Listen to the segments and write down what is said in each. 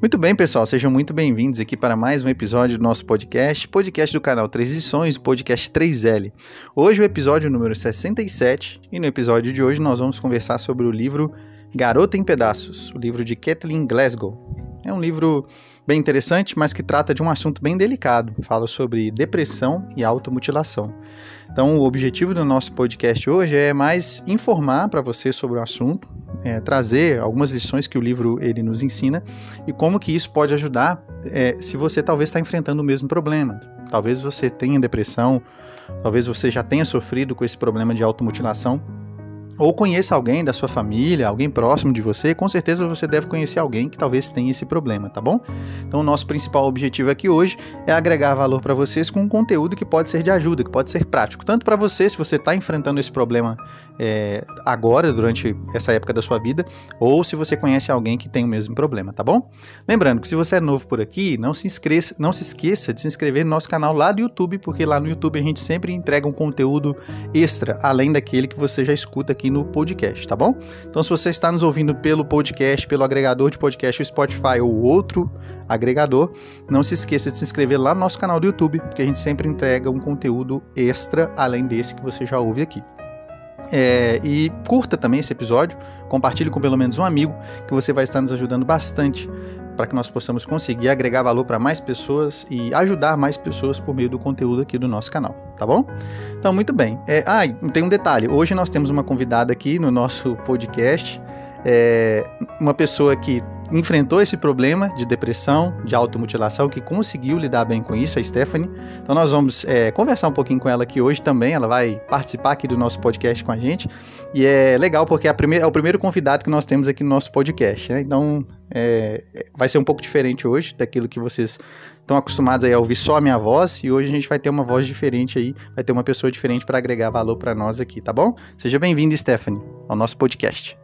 Muito bem, pessoal, sejam muito bem-vindos aqui para mais um episódio do nosso podcast, podcast do canal Três Edições, podcast 3L. Hoje o episódio número 67 e no episódio de hoje nós vamos conversar sobre o livro Garota em Pedaços, o livro de Kathleen Glasgow. É um livro bem interessante, mas que trata de um assunto bem delicado. Fala sobre depressão e automutilação. Então, o objetivo do nosso podcast hoje é mais informar para você sobre o assunto, é, trazer algumas lições que o livro ele nos ensina e como que isso pode ajudar é, se você talvez está enfrentando o mesmo problema. Talvez você tenha depressão, talvez você já tenha sofrido com esse problema de automutilação ou conheça alguém da sua família, alguém próximo de você, com certeza você deve conhecer alguém que talvez tenha esse problema, tá bom? Então, o nosso principal objetivo aqui hoje é agregar valor para vocês com um conteúdo que pode ser de ajuda, que pode ser prático, tanto para você, se você está enfrentando esse problema é, agora, durante essa época da sua vida, ou se você conhece alguém que tem o mesmo problema, tá bom? Lembrando que se você é novo por aqui, não se, inscreça, não se esqueça de se inscrever no nosso canal lá do YouTube, porque lá no YouTube a gente sempre entrega um conteúdo extra, além daquele que você já escuta aqui no podcast, tá bom? Então, se você está nos ouvindo pelo podcast, pelo agregador de podcast, o Spotify ou outro agregador, não se esqueça de se inscrever lá no nosso canal do YouTube, que a gente sempre entrega um conteúdo extra além desse que você já ouve aqui. É, e curta também esse episódio, compartilhe com pelo menos um amigo, que você vai estar nos ajudando bastante para que nós possamos conseguir agregar valor para mais pessoas e ajudar mais pessoas por meio do conteúdo aqui do nosso canal, tá bom? Então, muito bem. É, ah, tem um detalhe. Hoje nós temos uma convidada aqui no nosso podcast, é, uma pessoa que enfrentou esse problema de depressão, de automutilação, que conseguiu lidar bem com isso, a Stephanie. Então nós vamos é, conversar um pouquinho com ela aqui hoje também. Ela vai participar aqui do nosso podcast com a gente. E é legal porque é, primeira, é o primeiro convidado que nós temos aqui no nosso podcast. Né? Então é, vai ser um pouco diferente hoje daquilo que vocês estão acostumados a ouvir só a minha voz. E hoje a gente vai ter uma voz diferente aí, vai ter uma pessoa diferente para agregar valor para nós aqui, tá bom? Seja bem-vindo, Stephanie, ao nosso podcast.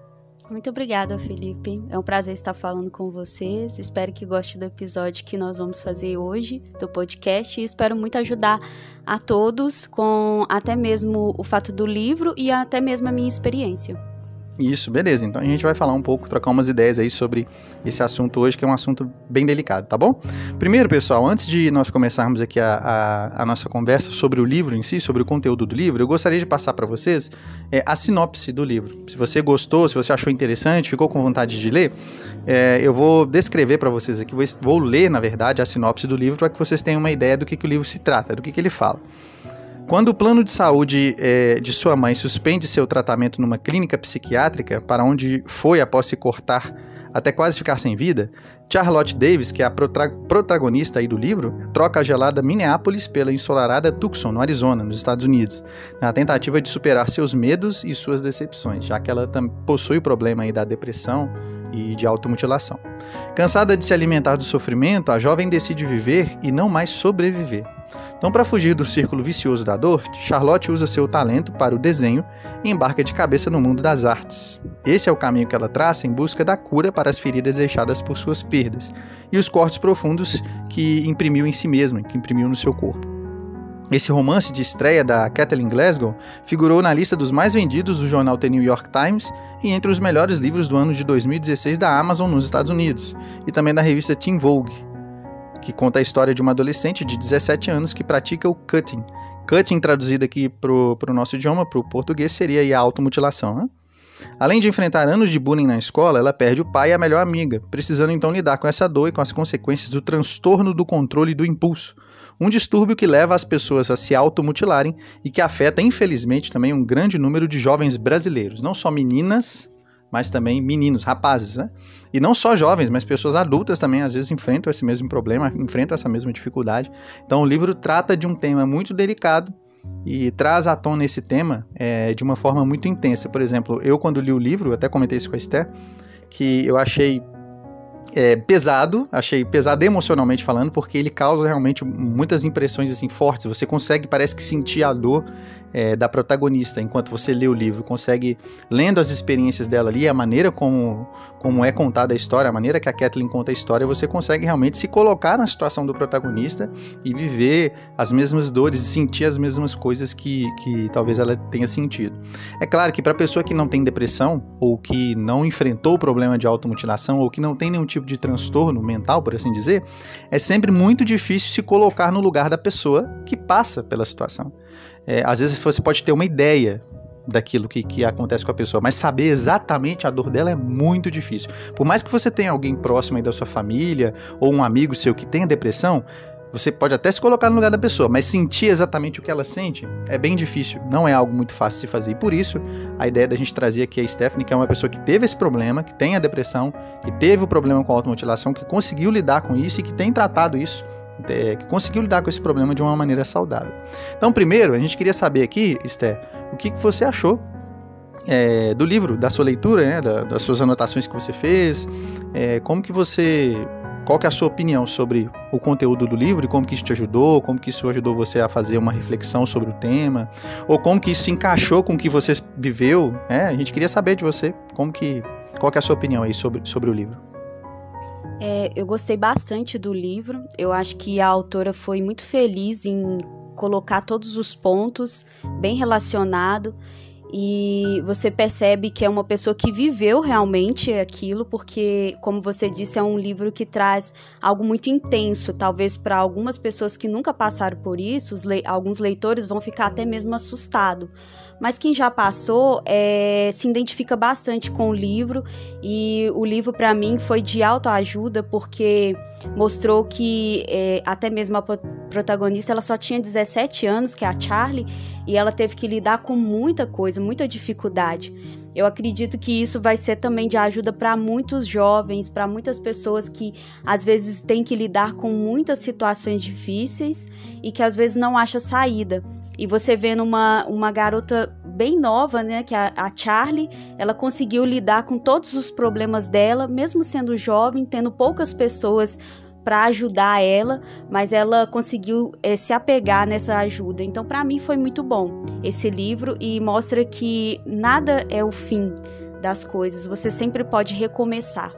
Muito obrigada, Felipe. É um prazer estar falando com vocês. Espero que goste do episódio que nós vamos fazer hoje do podcast e espero muito ajudar a todos com até mesmo o fato do livro e até mesmo a minha experiência. Isso, beleza. Então a gente vai falar um pouco, trocar umas ideias aí sobre esse assunto hoje, que é um assunto bem delicado, tá bom? Primeiro, pessoal, antes de nós começarmos aqui a, a, a nossa conversa sobre o livro em si, sobre o conteúdo do livro, eu gostaria de passar para vocês é, a sinopse do livro. Se você gostou, se você achou interessante, ficou com vontade de ler, é, eu vou descrever para vocês aqui, vou, vou, ler, na verdade, a sinopse do livro para que vocês tenham uma ideia do que, que o livro se trata, do que, que ele fala. Quando o plano de saúde é, de sua mãe suspende seu tratamento numa clínica psiquiátrica, para onde foi após se cortar até quase ficar sem vida, Charlotte Davis, que é a protagonista aí do livro, troca a gelada Minneapolis pela ensolarada Tucson, no Arizona, nos Estados Unidos, na tentativa de superar seus medos e suas decepções, já que ela possui o problema aí da depressão e de automutilação. Cansada de se alimentar do sofrimento, a jovem decide viver e não mais sobreviver. Então, para fugir do círculo vicioso da dor, Charlotte usa seu talento para o desenho e embarca de cabeça no mundo das artes. Esse é o caminho que ela traça em busca da cura para as feridas deixadas por suas perdas e os cortes profundos que imprimiu em si mesma, que imprimiu no seu corpo. Esse romance de estreia da Kathleen Glasgow figurou na lista dos mais vendidos do jornal The New York Times e entre os melhores livros do ano de 2016 da Amazon nos Estados Unidos, e também da revista Teen Vogue, que conta a história de uma adolescente de 17 anos que pratica o cutting. Cutting, traduzido aqui para o nosso idioma, para o português, seria a automutilação. Né? Além de enfrentar anos de bullying na escola, ela perde o pai e a melhor amiga, precisando então lidar com essa dor e com as consequências do transtorno do controle do impulso, um distúrbio que leva as pessoas a se automutilarem e que afeta, infelizmente, também um grande número de jovens brasileiros, não só meninas, mas também meninos, rapazes, né? E não só jovens, mas pessoas adultas também às vezes enfrentam esse mesmo problema, enfrentam essa mesma dificuldade. Então o livro trata de um tema muito delicado e traz à tona esse tema é, de uma forma muito intensa. Por exemplo, eu quando li o livro, até comentei isso com a Esther, que eu achei é, pesado, achei pesado emocionalmente falando, porque ele causa realmente muitas impressões assim fortes. Você consegue, parece que sentir a dor é, da protagonista enquanto você lê o livro, consegue lendo as experiências dela ali, a maneira como, como é contada a história, a maneira que a Kathleen conta a história, você consegue realmente se colocar na situação do protagonista e viver as mesmas dores, sentir as mesmas coisas que, que talvez ela tenha sentido. É claro que para pessoa que não tem depressão ou que não enfrentou o problema de automutilação ou que não tem nenhum tipo de transtorno mental, por assim dizer, é sempre muito difícil se colocar no lugar da pessoa que passa pela situação. É, às vezes você pode ter uma ideia daquilo que, que acontece com a pessoa, mas saber exatamente a dor dela é muito difícil. Por mais que você tenha alguém próximo aí da sua família ou um amigo seu que tenha depressão, você pode até se colocar no lugar da pessoa, mas sentir exatamente o que ela sente é bem difícil, não é algo muito fácil de se fazer. E por isso, a ideia da gente trazer aqui a Stephanie, que é uma pessoa que teve esse problema, que tem a depressão, que teve o problema com a automutilação, que conseguiu lidar com isso e que tem tratado isso é, que conseguiu lidar com esse problema de uma maneira saudável. Então, primeiro, a gente queria saber aqui, Esther, o que, que você achou é, do livro, da sua leitura, né, da, das suas anotações que você fez, é, como que você, qual que é a sua opinião sobre o conteúdo do livro e como que isso te ajudou, como que isso ajudou você a fazer uma reflexão sobre o tema, ou como que isso se encaixou com o que você viveu, né? A gente queria saber de você, como que, qual que é a sua opinião aí sobre, sobre o livro. É, eu gostei bastante do livro. Eu acho que a autora foi muito feliz em colocar todos os pontos bem relacionado e você percebe que é uma pessoa que viveu realmente aquilo, porque, como você disse, é um livro que traz algo muito intenso. Talvez para algumas pessoas que nunca passaram por isso, le alguns leitores vão ficar até mesmo assustados mas quem já passou é, se identifica bastante com o livro e o livro para mim foi de autoajuda porque mostrou que é, até mesmo a protagonista ela só tinha 17 anos, que é a Charlie, e ela teve que lidar com muita coisa, muita dificuldade. Eu acredito que isso vai ser também de ajuda para muitos jovens, para muitas pessoas que às vezes têm que lidar com muitas situações difíceis e que às vezes não acha saída. E você vendo uma, uma garota bem nova, né, que é a, a Charlie, ela conseguiu lidar com todos os problemas dela, mesmo sendo jovem, tendo poucas pessoas para ajudar ela, mas ela conseguiu é, se apegar nessa ajuda. Então, para mim, foi muito bom esse livro e mostra que nada é o fim das coisas, você sempre pode recomeçar.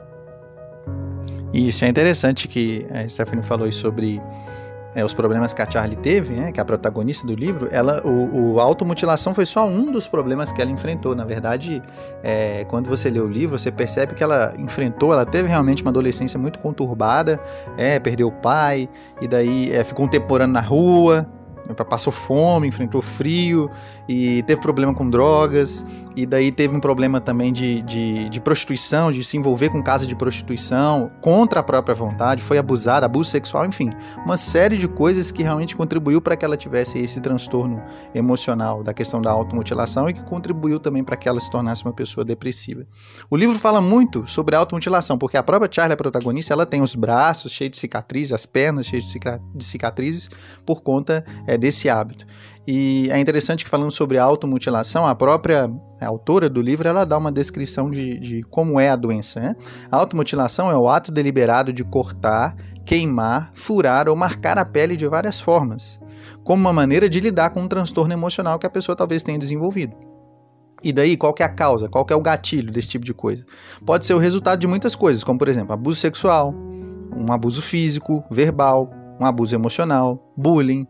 Isso é interessante que a Stephanie falou sobre é, os problemas que a Charlie teve, né, que é a protagonista do livro, ela, o, o, automutilação foi só um dos problemas que ela enfrentou. Na verdade, é, quando você lê o livro, você percebe que ela enfrentou, ela teve realmente uma adolescência muito conturbada, é, perdeu o pai, e daí é, ficou um tempo morando na rua, passou fome, enfrentou frio e teve problema com drogas e daí teve um problema também de, de, de, prostituição, de se envolver com casa de prostituição contra a própria vontade, foi abusada, abuso sexual, enfim, uma série de coisas que realmente contribuiu para que ela tivesse esse transtorno emocional da questão da automutilação e que contribuiu também para que ela se tornasse uma pessoa depressiva. O livro fala muito sobre a automutilação, porque a própria Charlie, a protagonista, ela tem os braços cheios de cicatrizes, as pernas cheias de cicatrizes por conta é, desse hábito. E é interessante que falando sobre automutilação, a própria autora do livro ela dá uma descrição de, de como é a doença. Né? A automutilação é o ato deliberado de cortar, queimar, furar ou marcar a pele de várias formas, como uma maneira de lidar com um transtorno emocional que a pessoa talvez tenha desenvolvido. E daí, qual é a causa? Qual é o gatilho desse tipo de coisa? Pode ser o resultado de muitas coisas, como por exemplo, abuso sexual, um abuso físico, verbal, um abuso emocional, bullying,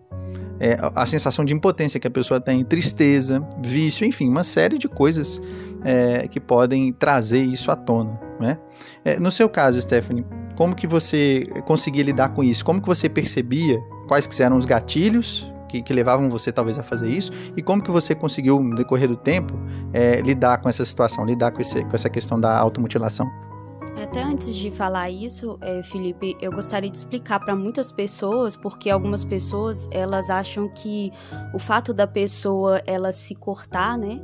é, a sensação de impotência que a pessoa tem, tristeza, vício, enfim, uma série de coisas é, que podem trazer isso à tona. Né? É, no seu caso, Stephanie, como que você conseguia lidar com isso? Como que você percebia quais que eram os gatilhos que, que, levavam você talvez a fazer isso e como que você conseguiu no decorrer do tempo é, lidar com essa situação, lidar com, esse, com essa questão da automutilação? Até antes de falar isso, é, Felipe, eu gostaria de explicar para muitas pessoas, porque algumas pessoas elas acham que o fato da pessoa ela se cortar, né,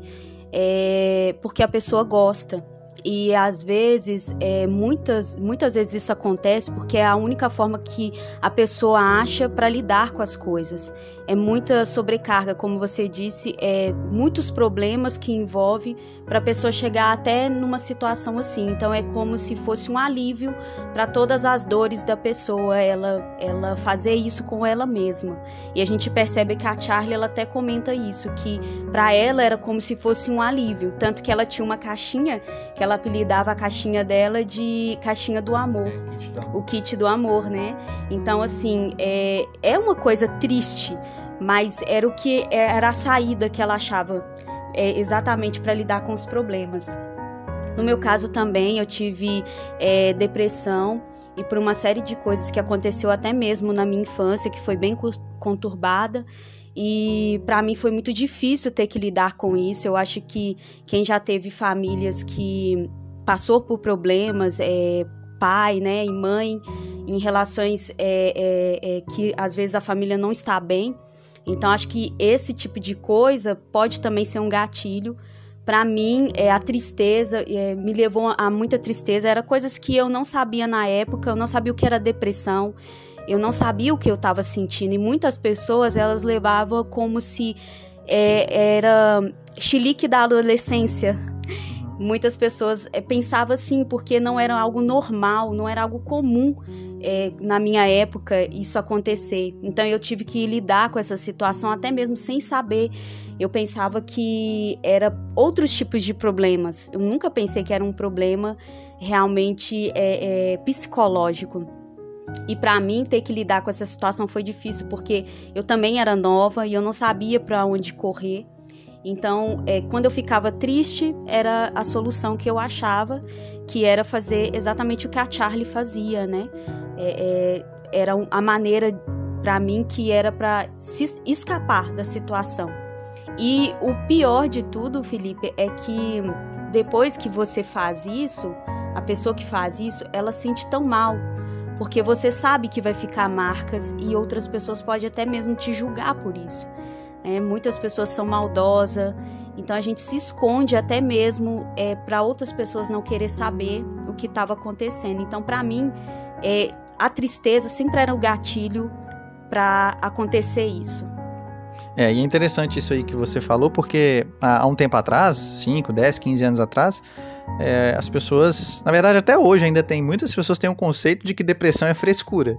é porque a pessoa gosta. E às vezes, é, muitas, muitas vezes isso acontece porque é a única forma que a pessoa acha para lidar com as coisas. É muita sobrecarga, como você disse, é muitos problemas que envolve para a pessoa chegar até numa situação assim. Então é como se fosse um alívio para todas as dores da pessoa, ela, ela fazer isso com ela mesma. E a gente percebe que a Charlie ela até comenta isso, que para ela era como se fosse um alívio, tanto que ela tinha uma caixinha que ela ela apelidava a caixinha dela de caixinha do amor, o kit do amor, né? Então, assim, é, é uma coisa triste, mas era o que era a saída que ela achava é, exatamente para lidar com os problemas. No meu caso também, eu tive é, depressão e por uma série de coisas que aconteceu até mesmo na minha infância, que foi bem conturbada. E para mim foi muito difícil ter que lidar com isso. Eu acho que quem já teve famílias que passou por problemas, é, pai né, e mãe, em relações é, é, é, que às vezes a família não está bem. Então acho que esse tipo de coisa pode também ser um gatilho. Para mim, é, a tristeza é, me levou a muita tristeza. Era coisas que eu não sabia na época. Eu não sabia o que era depressão. Eu não sabia o que eu estava sentindo. E muitas pessoas elas levavam como se é, era chilique da adolescência, muitas pessoas é, pensavam assim, porque não era algo normal, não era algo comum é, na minha época isso acontecer. Então eu tive que lidar com essa situação até mesmo sem saber. Eu pensava que era outros tipos de problemas. Eu nunca pensei que era um problema realmente é, é psicológico. E para mim ter que lidar com essa situação foi difícil porque eu também era nova e eu não sabia para onde correr. Então, é, quando eu ficava triste, era a solução que eu achava, que era fazer exatamente o que a Charlie fazia, né? É, é, era a maneira para mim que era para se escapar da situação. E o pior de tudo, Felipe, é que depois que você faz isso, a pessoa que faz isso, ela sente tão mal, porque você sabe que vai ficar marcas e outras pessoas podem até mesmo te julgar por isso. É, muitas pessoas são maldosas, então a gente se esconde até mesmo é, para outras pessoas não querer saber o que estava acontecendo. Então, para mim, é, a tristeza sempre era o gatilho para acontecer isso. É, e é interessante isso aí que você falou, porque há, um tempo atrás, 5, 10, 15 anos atrás, é, as pessoas, na verdade até hoje ainda tem, muitas pessoas têm um conceito de que depressão é frescura.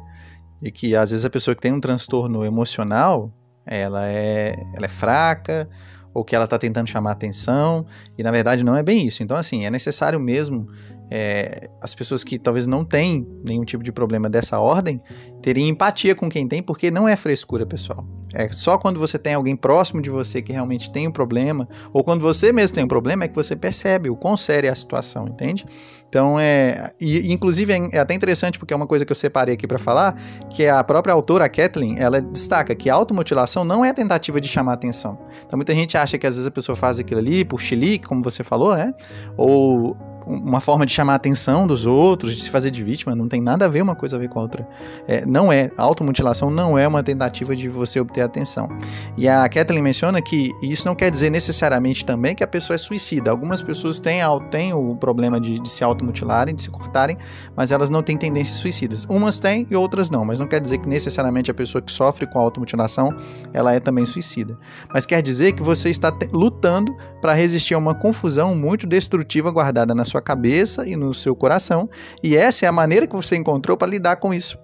E que às vezes a pessoa que tem um transtorno emocional, ela é, ela é fraca ou que ela está tentando chamar atenção e na verdade não é bem isso. Então assim é necessário mesmo é, as pessoas que talvez não têm nenhum tipo de problema dessa ordem terem empatia com quem tem, porque não é frescura, pessoal. É só quando você tem alguém próximo de você que realmente tem um problema, ou quando você mesmo tem um problema, é que você percebe o quão séria é a situação, entende? Então, é. E, inclusive, é, é até interessante, porque é uma coisa que eu separei aqui para falar, que a própria autora, a Kathleen, ela destaca que a automutilação não é tentativa de chamar atenção. Então, muita gente acha que às vezes a pessoa faz aquilo ali por chilique, como você falou, né? Ou uma forma de chamar a atenção dos outros, de se fazer de vítima, não tem nada a ver uma coisa a ver com a outra. É, não é, a automutilação não é uma tentativa de você obter atenção. E a Kathleen menciona que isso não quer dizer necessariamente também que a pessoa é suicida. Algumas pessoas têm, têm o problema de, de se automutilarem, de se cortarem, mas elas não têm tendências suicidas. Umas têm e outras não, mas não quer dizer que necessariamente a pessoa que sofre com a automutilação, ela é também suicida. Mas quer dizer que você está lutando para resistir a uma confusão muito destrutiva guardada na sua sua cabeça e no seu coração, e essa é a maneira que você encontrou para lidar com isso.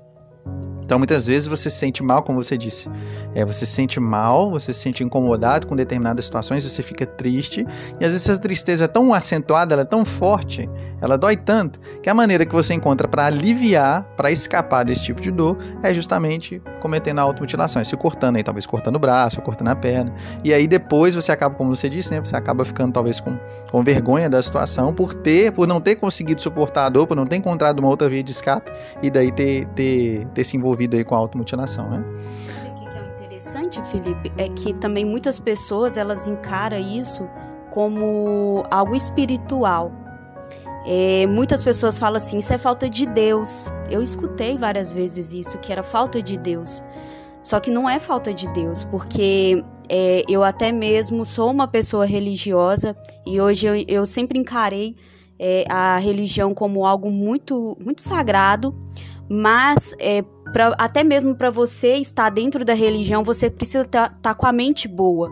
Então, muitas vezes você se sente mal, como você disse. É, você se sente mal, você se sente incomodado com determinadas situações, você fica triste. E às vezes essa tristeza é tão acentuada, ela é tão forte, ela dói tanto, que a maneira que você encontra para aliviar, para escapar desse tipo de dor, é justamente cometendo a automutilação, é se cortando aí, talvez cortando o braço, cortando a perna. E aí depois você acaba, como você disse, né? Você acaba ficando talvez com, com vergonha da situação por ter, por não ter conseguido suportar a dor, por não ter encontrado uma outra via de escape e daí ter, ter, ter se envolvido aí com a automutilação, né? É interessante, Felipe, é que também muitas pessoas elas encaram isso como algo espiritual. É, muitas pessoas falam assim, isso é falta de Deus. Eu escutei várias vezes isso, que era falta de Deus. Só que não é falta de Deus, porque é, eu até mesmo sou uma pessoa religiosa e hoje eu, eu sempre encarei é, a religião como algo muito, muito sagrado, mas é, pra, até mesmo para você estar dentro da religião, você precisa estar tá, tá com a mente boa.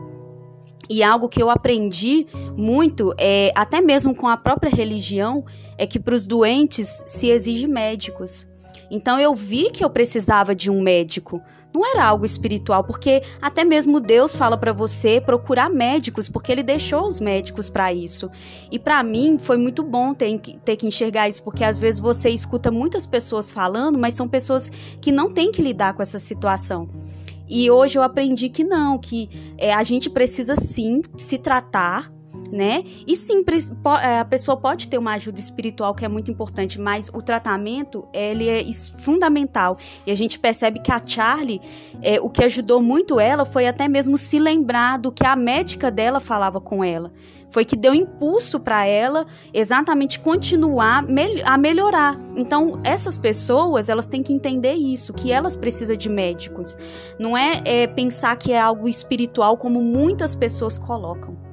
E algo que eu aprendi muito, é, até mesmo com a própria religião, é que para os doentes se exige médicos. Então eu vi que eu precisava de um médico, não era algo espiritual, porque até mesmo Deus fala para você procurar médicos, porque ele deixou os médicos para isso. E para mim foi muito bom ter, ter que enxergar isso, porque às vezes você escuta muitas pessoas falando, mas são pessoas que não têm que lidar com essa situação. E hoje eu aprendi que não, que é, a gente precisa sim se tratar, né? E sim, é, a pessoa pode ter uma ajuda espiritual que é muito importante, mas o tratamento ele é fundamental. E a gente percebe que a Charlie, é, o que ajudou muito ela foi até mesmo se lembrar do que a médica dela falava com ela. Foi que deu impulso para ela exatamente continuar a melhorar. Então, essas pessoas, elas têm que entender isso, que elas precisam de médicos. Não é, é pensar que é algo espiritual como muitas pessoas colocam.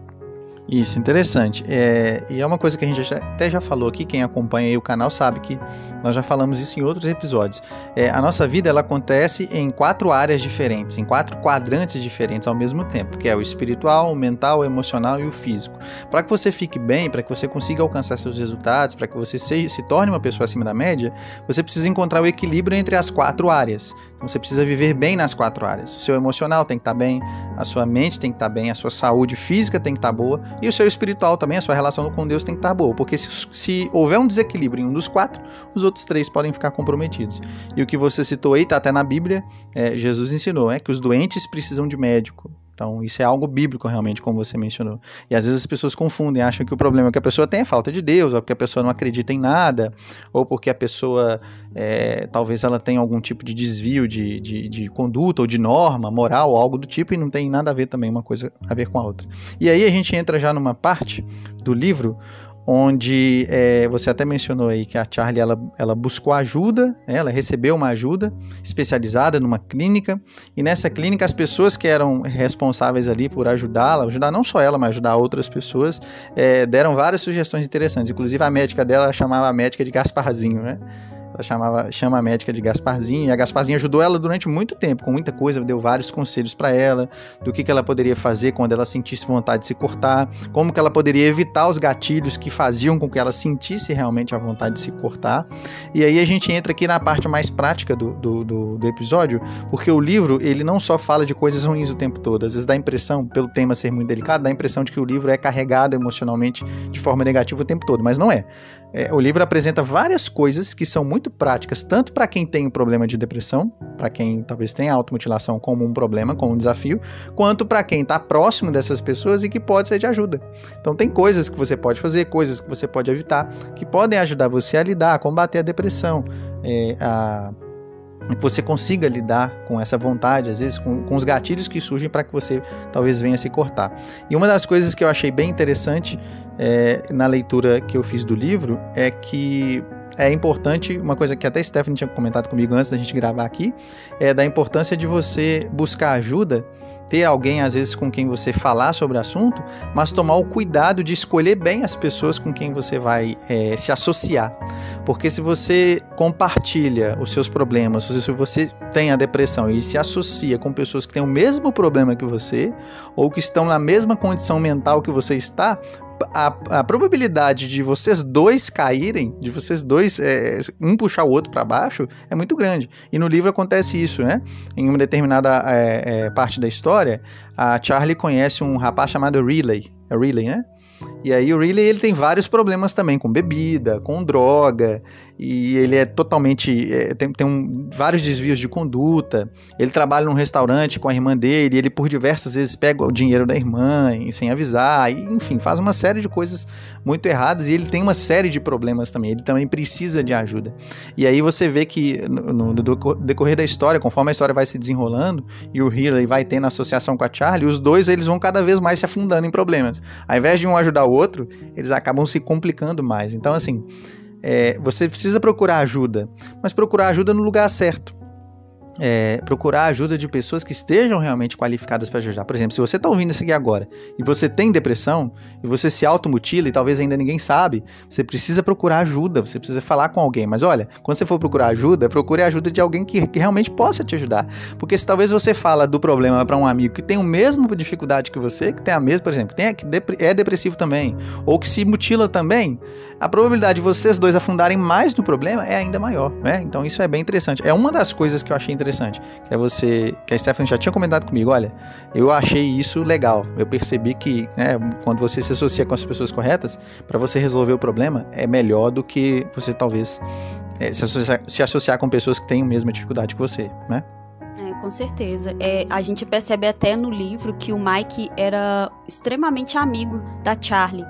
Isso, interessante. É, e é uma coisa que a gente até já falou aqui, quem acompanha o canal sabe que nós já falamos isso em outros episódios. É, a nossa vida ela acontece em quatro áreas diferentes, em quatro quadrantes diferentes ao mesmo tempo, que é o espiritual, o mental, o emocional e o físico. Para que você fique bem, para que você consiga alcançar seus resultados, para que você se, se torne uma pessoa acima da média, você precisa encontrar o equilíbrio entre as quatro áreas. Então você precisa viver bem nas quatro áreas. O seu emocional tem que estar tá bem, a sua mente tem que estar tá bem, a sua saúde física tem que estar tá boa e o seu espiritual também, a sua relação com Deus tem que estar boa. Porque se, se houver um desequilíbrio em um dos quatro, os outros três podem ficar comprometidos. E o que você citou aí, está até na Bíblia, é, Jesus ensinou, é que os doentes precisam de médico. Então, isso é algo bíblico, realmente, como você mencionou. E às vezes as pessoas confundem, acham que o problema é que a pessoa tem é falta de Deus, ou porque a pessoa não acredita em nada, ou porque a pessoa, é, talvez ela tenha algum tipo de desvio de, de, de, conduta, ou de norma, moral, ou algo do tipo, e não tem nada a ver também uma coisa a ver com a outra. E aí a gente entra já numa parte do livro onde é, você até mencionou aí que a Charlie ela, ela buscou ajuda, né, ela recebeu uma ajuda especializada numa clínica e nessa clínica as pessoas que eram responsáveis ali por ajudá-la, ajudar não só ela, mas ajudar outras pessoas, é, deram várias sugestões interessantes. Inclusive a médica dela chamava a médica de Gasparzinho, né? Ela chamava, chama a médica de Gasparzinho, e a Gasparzinho ajudou ela durante muito tempo, com muita coisa, deu vários conselhos para ela, do que, que ela poderia fazer quando ela sentisse vontade de se cortar, como que ela poderia evitar os gatilhos que faziam com que ela sentisse realmente a vontade de se cortar. E aí a gente entra aqui na parte mais prática do, do, do, do episódio, porque o livro, ele não só fala de coisas ruins o tempo todo, às vezes dá a impressão, pelo tema ser muito delicado, dá a impressão de que o livro é carregado emocionalmente de forma negativa o tempo todo, mas não é. É o livro apresenta várias coisas que são muito práticas, tanto para quem tem um problema de depressão, para quem talvez tenha automutilação como um problema, como um desafio, quanto para quem está próximo dessas pessoas e que pode ser de ajuda. Então tem coisas que você pode fazer, coisas que você pode evitar, que podem ajudar você a lidar, a combater a depressão, é, a que você consiga lidar com essa vontade, às vezes com, com os gatilhos que surgem para que você talvez venha se cortar. E uma das coisas que eu achei bem interessante é, na leitura que eu fiz do livro é que é importante, uma coisa que até Stephanie tinha comentado comigo antes da gente gravar aqui, é da importância de você buscar ajuda, ter alguém às vezes com quem você falar sobre o assunto, mas tomar o cuidado de escolher bem as pessoas com quem você vai é, se associar. Porque se você compartilha os seus problemas, se você tem a depressão e se associa com pessoas que têm o mesmo problema que você, ou que estão na mesma condição mental que você está, a, a, probabilidade de vocês dois caírem, de vocês dois, é, um puxar o outro para baixo, é muito grande. E no livro acontece isso, né? Em uma determinada é, é, parte da história, a Charlie conhece um rapaz chamado Riley. É Riley, né? E aí o Riley ele tem vários problemas também com bebida, com droga, e ele é totalmente. É, tem tem um, vários desvios de conduta. Ele trabalha num restaurante com a irmã dele, e ele por diversas vezes pega o dinheiro da irmã sem avisar, e, enfim, faz uma série de coisas muito erradas e ele tem uma série de problemas também. Ele também precisa de ajuda. E aí você vê que no, no decorrer da história, conforme a história vai se desenrolando e o Hillary vai tendo associação com a Charlie, os dois eles vão cada vez mais se afundando em problemas. Ao invés de um ajudar o outro, eles acabam se complicando mais. Então, assim é, você precisa procurar ajuda, mas procurar ajuda no lugar certo é, procurar ajuda de pessoas que estejam realmente qualificadas para ajudar. Por exemplo, se você está ouvindo isso aqui agora e você tem depressão e você se automutila e talvez ainda ninguém sabe, você precisa procurar ajuda, você precisa falar com alguém. Mas olha, quando você for procurar ajuda, procure a ajuda de alguém que, que realmente possa te ajudar. Porque se talvez você fala do problema para um amigo que tem a mesma dificuldade que você, que tem a mesma, por exemplo, que, tem, que é depressivo também, ou que se mutila também, a probabilidade de vocês dois afundarem mais no problema é ainda maior. Né? Então isso é bem interessante. É uma das coisas que eu achei interessante interessante, que é você, que a Stephanie já tinha comentado comigo, olha, eu achei isso legal, eu percebi que né, quando você se associa com as pessoas corretas, para você resolver o problema, é melhor do que você talvez é, se, associar, se associar com pessoas que têm a mesma dificuldade que você, né? É, com certeza. É, a gente percebe até no livro que o Mike era extremamente amigo da Charlie.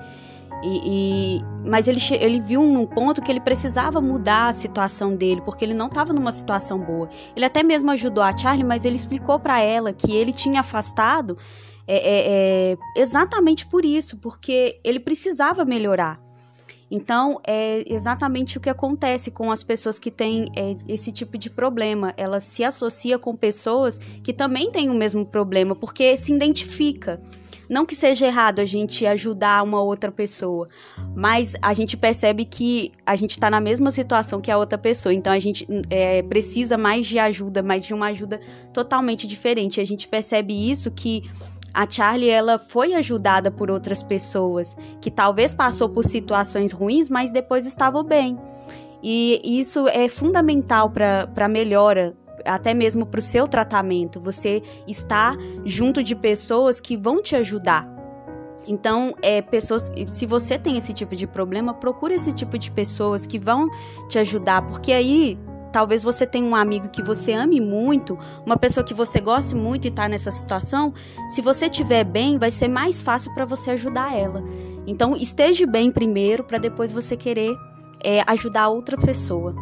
E, e, mas ele, ele viu um ponto que ele precisava mudar a situação dele, porque ele não estava numa situação boa. Ele até mesmo ajudou a Charlie, mas ele explicou para ela que ele tinha afastado é, é, é, exatamente por isso, porque ele precisava melhorar. Então, é exatamente o que acontece com as pessoas que têm é, esse tipo de problema. Elas se associam com pessoas que também têm o mesmo problema, porque se identifica. Não que seja errado a gente ajudar uma outra pessoa, mas a gente percebe que a gente está na mesma situação que a outra pessoa. Então a gente é, precisa mais de ajuda, mais de uma ajuda totalmente diferente. A gente percebe isso que a Charlie ela foi ajudada por outras pessoas que talvez passou por situações ruins, mas depois estavam bem. E isso é fundamental para a melhora até mesmo para o seu tratamento, você está junto de pessoas que vão te ajudar. Então, é, pessoas, se você tem esse tipo de problema, procure esse tipo de pessoas que vão te ajudar, porque aí talvez você tenha um amigo que você ame muito, uma pessoa que você goste muito e está nessa situação. Se você estiver bem, vai ser mais fácil para você ajudar ela. Então, esteja bem primeiro para depois você querer é, ajudar outra pessoa.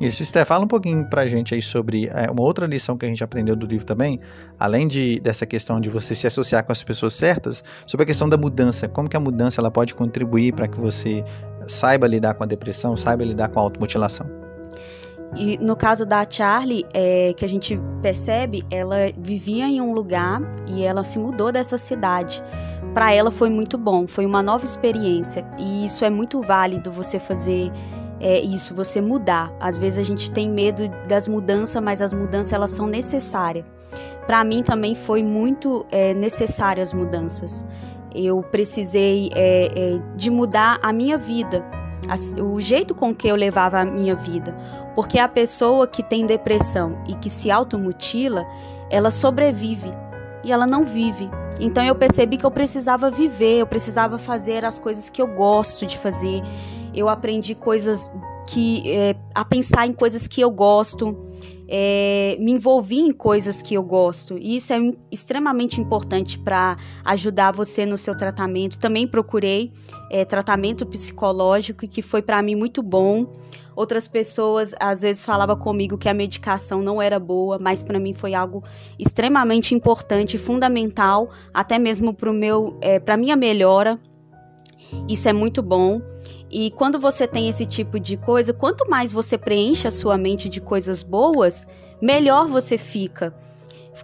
Isso, Esther, fala um pouquinho pra gente aí sobre é, uma outra lição que a gente aprendeu do livro também, além de, dessa questão de você se associar com as pessoas certas, sobre a questão da mudança, como que a mudança ela pode contribuir para que você saiba lidar com a depressão, saiba lidar com a automutilação. E no caso da Charlie, é, que a gente percebe, ela vivia em um lugar e ela se mudou dessa cidade. Para ela foi muito bom, foi uma nova experiência e isso é muito válido você fazer é isso, você mudar. Às vezes a gente tem medo das mudanças, mas as mudanças elas são necessárias. Para mim também foi muito é, necessárias as mudanças. Eu precisei é, é, de mudar a minha vida, o jeito com que eu levava a minha vida. Porque a pessoa que tem depressão e que se automutila, ela sobrevive e ela não vive. Então eu percebi que eu precisava viver, eu precisava fazer as coisas que eu gosto de fazer eu aprendi coisas que. É, a pensar em coisas que eu gosto. É, me envolvi em coisas que eu gosto. E isso é extremamente importante para ajudar você no seu tratamento. Também procurei é, tratamento psicológico, que foi para mim muito bom. Outras pessoas às vezes falavam comigo que a medicação não era boa, mas para mim foi algo extremamente importante, fundamental, até mesmo para é, minha melhora. Isso é muito bom. E quando você tem esse tipo de coisa, quanto mais você preenche a sua mente de coisas boas, melhor você fica.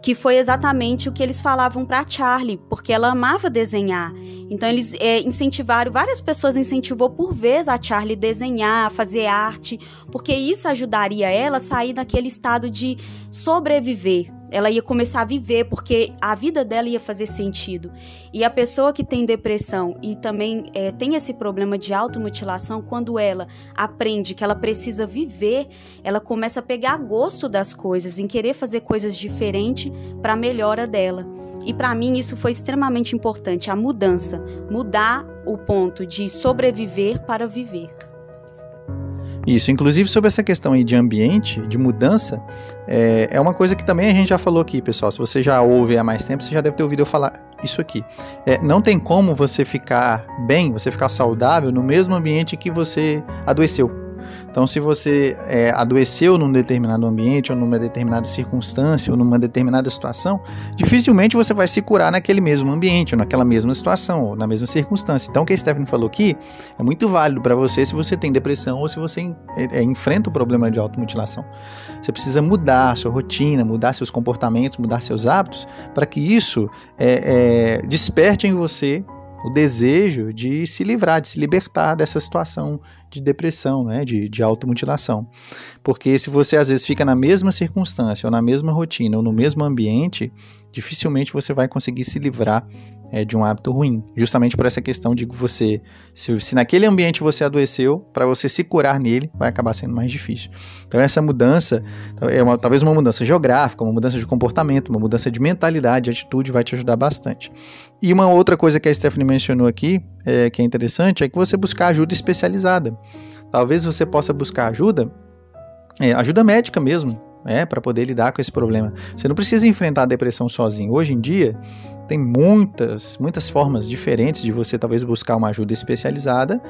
Que foi exatamente o que eles falavam para Charlie, porque ela amava desenhar. Então eles é, incentivaram, várias pessoas incentivou por vez a Charlie desenhar, fazer arte, porque isso ajudaria ela a sair daquele estado de sobreviver, ela ia começar a viver porque a vida dela ia fazer sentido. E a pessoa que tem depressão e também é, tem esse problema de automutilação, quando ela aprende que ela precisa viver, ela começa a pegar gosto das coisas, em querer fazer coisas diferentes para a melhora dela. E para mim isso foi extremamente importante, a mudança, mudar o ponto de sobreviver para viver. Isso, inclusive sobre essa questão aí de ambiente, de mudança, é, é uma coisa que também a gente já falou aqui, pessoal. Se você já ouve há mais tempo, você já deve ter ouvido eu falar isso aqui. É, não tem como você ficar bem, você ficar saudável no mesmo ambiente que você adoeceu. Então, se você é, adoeceu num determinado ambiente, ou numa determinada circunstância, ou numa determinada situação, dificilmente você vai se curar naquele mesmo ambiente, ou naquela mesma situação, ou na mesma circunstância. Então, o que a Stephanie falou aqui é muito válido para você se você tem depressão ou se você é, é, enfrenta o problema de automutilação. Você precisa mudar sua rotina, mudar seus comportamentos, mudar seus hábitos, para que isso é, é, desperte em você o desejo de se livrar, de se libertar dessa situação de depressão, né, de, de automutilação. Porque se você às vezes fica na mesma circunstância, ou na mesma rotina, ou no mesmo ambiente, dificilmente você vai conseguir se livrar é, de um hábito ruim. Justamente por essa questão de você, se, se naquele ambiente você adoeceu, para você se curar nele, vai acabar sendo mais difícil. Então, essa mudança é uma, talvez uma mudança geográfica, uma mudança de comportamento, uma mudança de mentalidade, de atitude, vai te ajudar bastante. E uma outra coisa que a Stephanie mencionou aqui, é, que é interessante, é que você buscar ajuda especializada. Talvez você possa buscar ajuda, é, ajuda médica mesmo, é, para poder lidar com esse problema. Você não precisa enfrentar a depressão sozinho. Hoje em dia, tem muitas, muitas formas diferentes de você talvez buscar uma ajuda especializada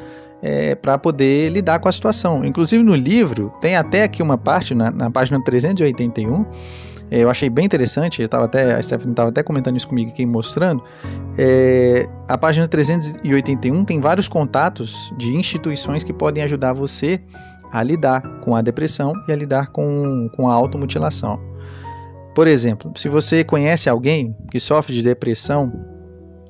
é, para poder lidar com a situação. Inclusive no livro, tem até aqui uma parte, na, na página 381, é, eu achei bem interessante, eu tava até, a Stephanie estava até comentando isso comigo aqui, mostrando. É, a página 381 tem vários contatos de instituições que podem ajudar você a lidar com a depressão e a lidar com, com a automutilação. Por exemplo, se você conhece alguém que sofre de depressão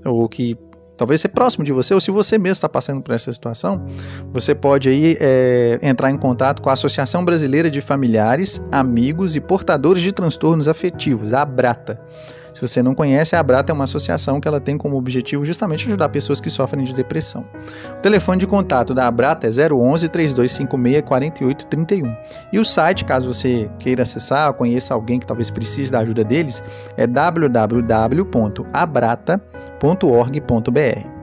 ou que talvez seja próximo de você, ou se você mesmo está passando por essa situação, você pode aí é, entrar em contato com a Associação Brasileira de Familiares, Amigos e Portadores de Transtornos Afetivos, a ABRATA. Se você não conhece, a Abrata é uma associação que ela tem como objetivo justamente ajudar pessoas que sofrem de depressão. O telefone de contato da Abrata é 011 3256 4831. E o site, caso você queira acessar ou conheça alguém que talvez precise da ajuda deles, é www.abrata.org.br.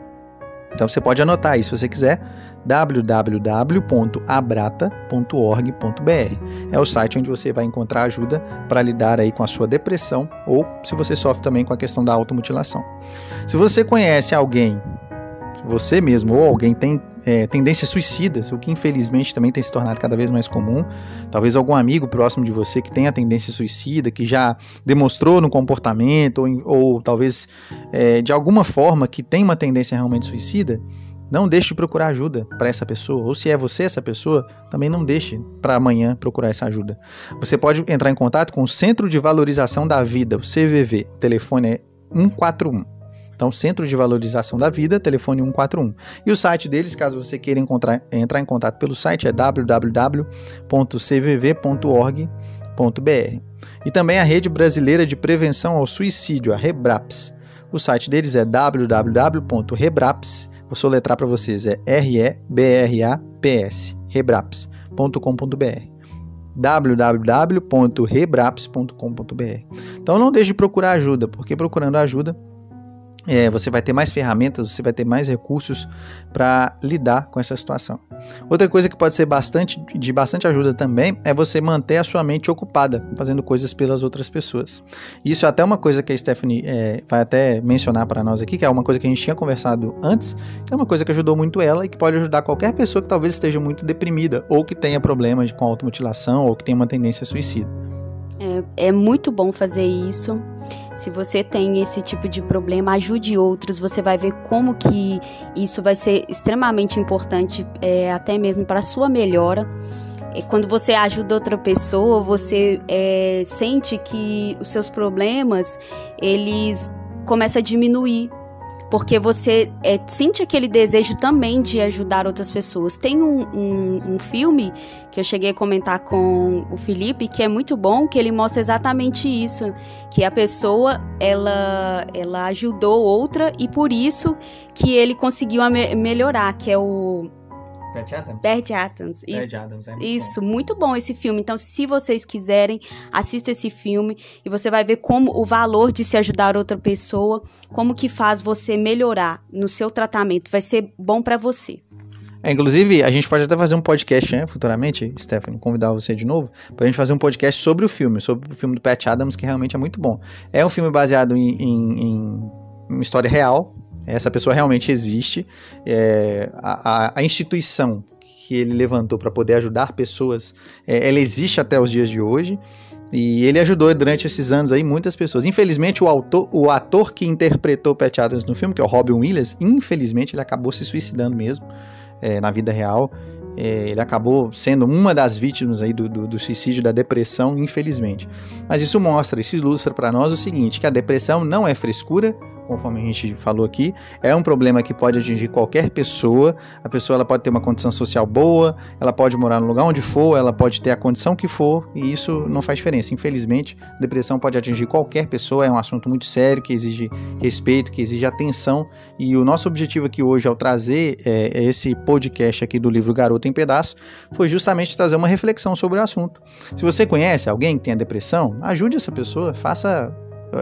Então você pode anotar aí se você quiser www.abrata.org.br. É o site onde você vai encontrar ajuda para lidar aí com a sua depressão ou se você sofre também com a questão da automutilação. Se você conhece alguém, você mesmo ou alguém tem é, tendências suicidas, o que infelizmente também tem se tornado cada vez mais comum. Talvez algum amigo próximo de você que tenha tendência suicida, que já demonstrou no comportamento, ou, ou talvez é, de alguma forma que tem uma tendência realmente suicida, não deixe de procurar ajuda para essa pessoa. Ou se é você essa pessoa, também não deixe para amanhã procurar essa ajuda. Você pode entrar em contato com o Centro de Valorização da Vida, o CVV. O telefone é 141. Então, Centro de Valorização da Vida, telefone 141. E o site deles, caso você queira entrar em contato pelo site, é www.cvv.org.br. E também a Rede Brasileira de Prevenção ao Suicídio, a Rebraps. O site deles é www.rebraps, vou soletrar para vocês, é R-E-B-R-A-P-S, rebraps.com.br www.rebraps.com.br. Então não deixe de procurar ajuda, porque procurando ajuda é, você vai ter mais ferramentas, você vai ter mais recursos para lidar com essa situação. Outra coisa que pode ser bastante, de bastante ajuda também é você manter a sua mente ocupada, fazendo coisas pelas outras pessoas. Isso é até uma coisa que a Stephanie é, vai até mencionar para nós aqui, que é uma coisa que a gente tinha conversado antes, que é uma coisa que ajudou muito ela e que pode ajudar qualquer pessoa que talvez esteja muito deprimida ou que tenha problemas com automutilação ou que tenha uma tendência suicida. É, é muito bom fazer isso. Se você tem esse tipo de problema, ajude outros. Você vai ver como que isso vai ser extremamente importante, é, até mesmo para a sua melhora. Quando você ajuda outra pessoa, você é, sente que os seus problemas eles começam a diminuir porque você é, sente aquele desejo também de ajudar outras pessoas. Tem um, um, um, filme que eu cheguei a comentar com o Felipe que é muito bom, que ele mostra exatamente isso, que a pessoa ela ela ajudou outra e por isso que ele conseguiu melhorar, que é o Bert Adams? Bert Adams, isso. Bert Adams, é muito isso, bom. muito bom esse filme. Então, se vocês quiserem, assista esse filme e você vai ver como o valor de se ajudar outra pessoa, como que faz você melhorar no seu tratamento. Vai ser bom para você. É, inclusive, a gente pode até fazer um podcast, né, futuramente, Stephanie, convidar você de novo, pra gente fazer um podcast sobre o filme, sobre o filme do Pat Adams, que realmente é muito bom. É um filme baseado em, em, em uma história real, essa pessoa realmente existe. É, a, a, instituição que ele levantou para poder ajudar pessoas, é, ela existe até os dias de hoje. E ele ajudou durante esses anos aí muitas pessoas. Infelizmente, o, autor, o ator que interpretou Pat Adams no filme, que é o Robin Williams, infelizmente ele acabou se suicidando mesmo é, na vida real. É, ele acabou sendo uma das vítimas aí do, do, do, suicídio, da depressão, infelizmente. Mas isso mostra, isso ilustra para nós o seguinte: que a depressão não é frescura, conforme a gente falou aqui, é um problema que pode atingir qualquer pessoa. A pessoa ela pode ter uma condição social boa, ela pode morar no lugar onde for, ela pode ter a condição que for, e isso não faz diferença. Infelizmente, depressão pode atingir qualquer pessoa, é um assunto muito sério que exige respeito, que exige atenção. E o nosso objetivo aqui hoje, ao trazer é, esse podcast aqui do livro Garoto em Pedaço, foi justamente trazer uma reflexão sobre o assunto. Se você conhece alguém que tenha depressão, ajude essa pessoa, faça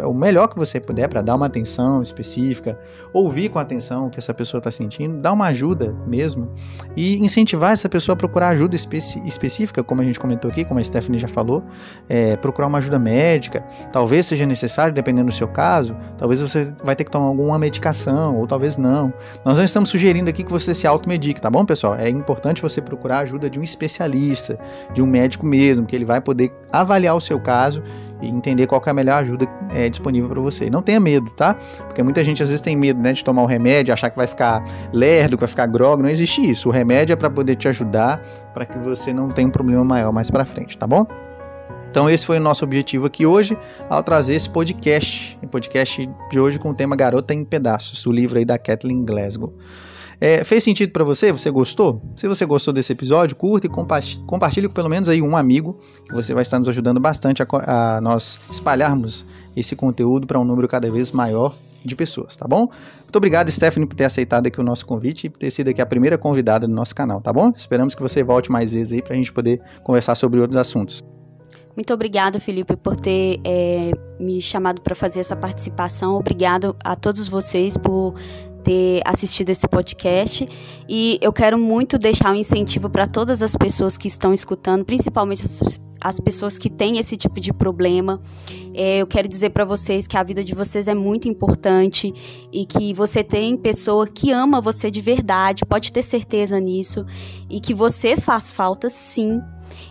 o melhor que você puder para dar uma atenção específica, ouvir com atenção o que essa pessoa está sentindo, dar uma ajuda mesmo e incentivar essa pessoa a procurar ajuda específica, como a gente comentou aqui, como a Stephanie já falou, é, procurar uma ajuda médica, talvez seja necessário, dependendo do seu caso, talvez você vai ter que tomar alguma medicação, ou talvez não. Nós não estamos sugerindo aqui que você se automedique, tá bom, pessoal? É importante você procurar a ajuda de um especialista, de um médico mesmo, que ele vai poder avaliar o seu caso e entender qual é a melhor ajuda é, disponível para você. Não tenha medo, tá? Porque muita gente às vezes tem medo né, de tomar o remédio, achar que vai ficar lerdo, que vai ficar grog. Não existe isso. O remédio é para poder te ajudar, para que você não tenha um problema maior mais para frente, tá bom? Então esse foi o nosso objetivo aqui hoje, ao trazer esse podcast, o podcast de hoje com o tema Garota em Pedaços, o livro aí da Kathleen Glasgow. É, fez sentido para você? Você gostou? Se você gostou desse episódio, curta e compartilhe com pelo menos aí um amigo, que você vai estar nos ajudando bastante a, a nós espalharmos esse conteúdo para um número cada vez maior de pessoas, tá bom? Muito obrigado, Stephanie, por ter aceitado aqui o nosso convite e por ter sido aqui a primeira convidada do nosso canal, tá bom? Esperamos que você volte mais vezes aí para a gente poder conversar sobre outros assuntos. Muito obrigada, Felipe, por ter é, me chamado para fazer essa participação. Obrigado a todos vocês por ter assistido esse podcast e eu quero muito deixar um incentivo para todas as pessoas que estão escutando, principalmente as, as pessoas que têm esse tipo de problema. É, eu quero dizer para vocês que a vida de vocês é muito importante e que você tem pessoa que ama você de verdade, pode ter certeza nisso e que você faz falta sim.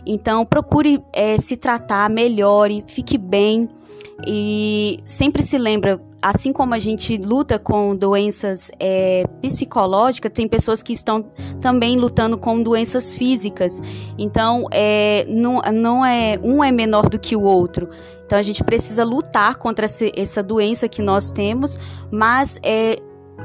Então procure é, se tratar, melhore, fique bem e sempre se lembra assim como a gente luta com doenças é, psicológicas, tem pessoas que estão também lutando com doenças físicas. Então, é, não, não é um é menor do que o outro. Então, a gente precisa lutar contra essa doença que nós temos, mas é,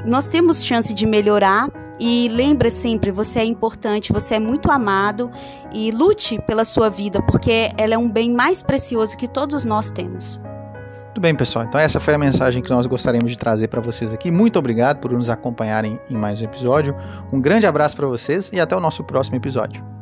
nós temos chance de melhorar. E lembre sempre, você é importante, você é muito amado e lute pela sua vida, porque ela é um bem mais precioso que todos nós temos. Muito bem, pessoal. Então essa foi a mensagem que nós gostaríamos de trazer para vocês aqui. Muito obrigado por nos acompanharem em mais um episódio. Um grande abraço para vocês e até o nosso próximo episódio.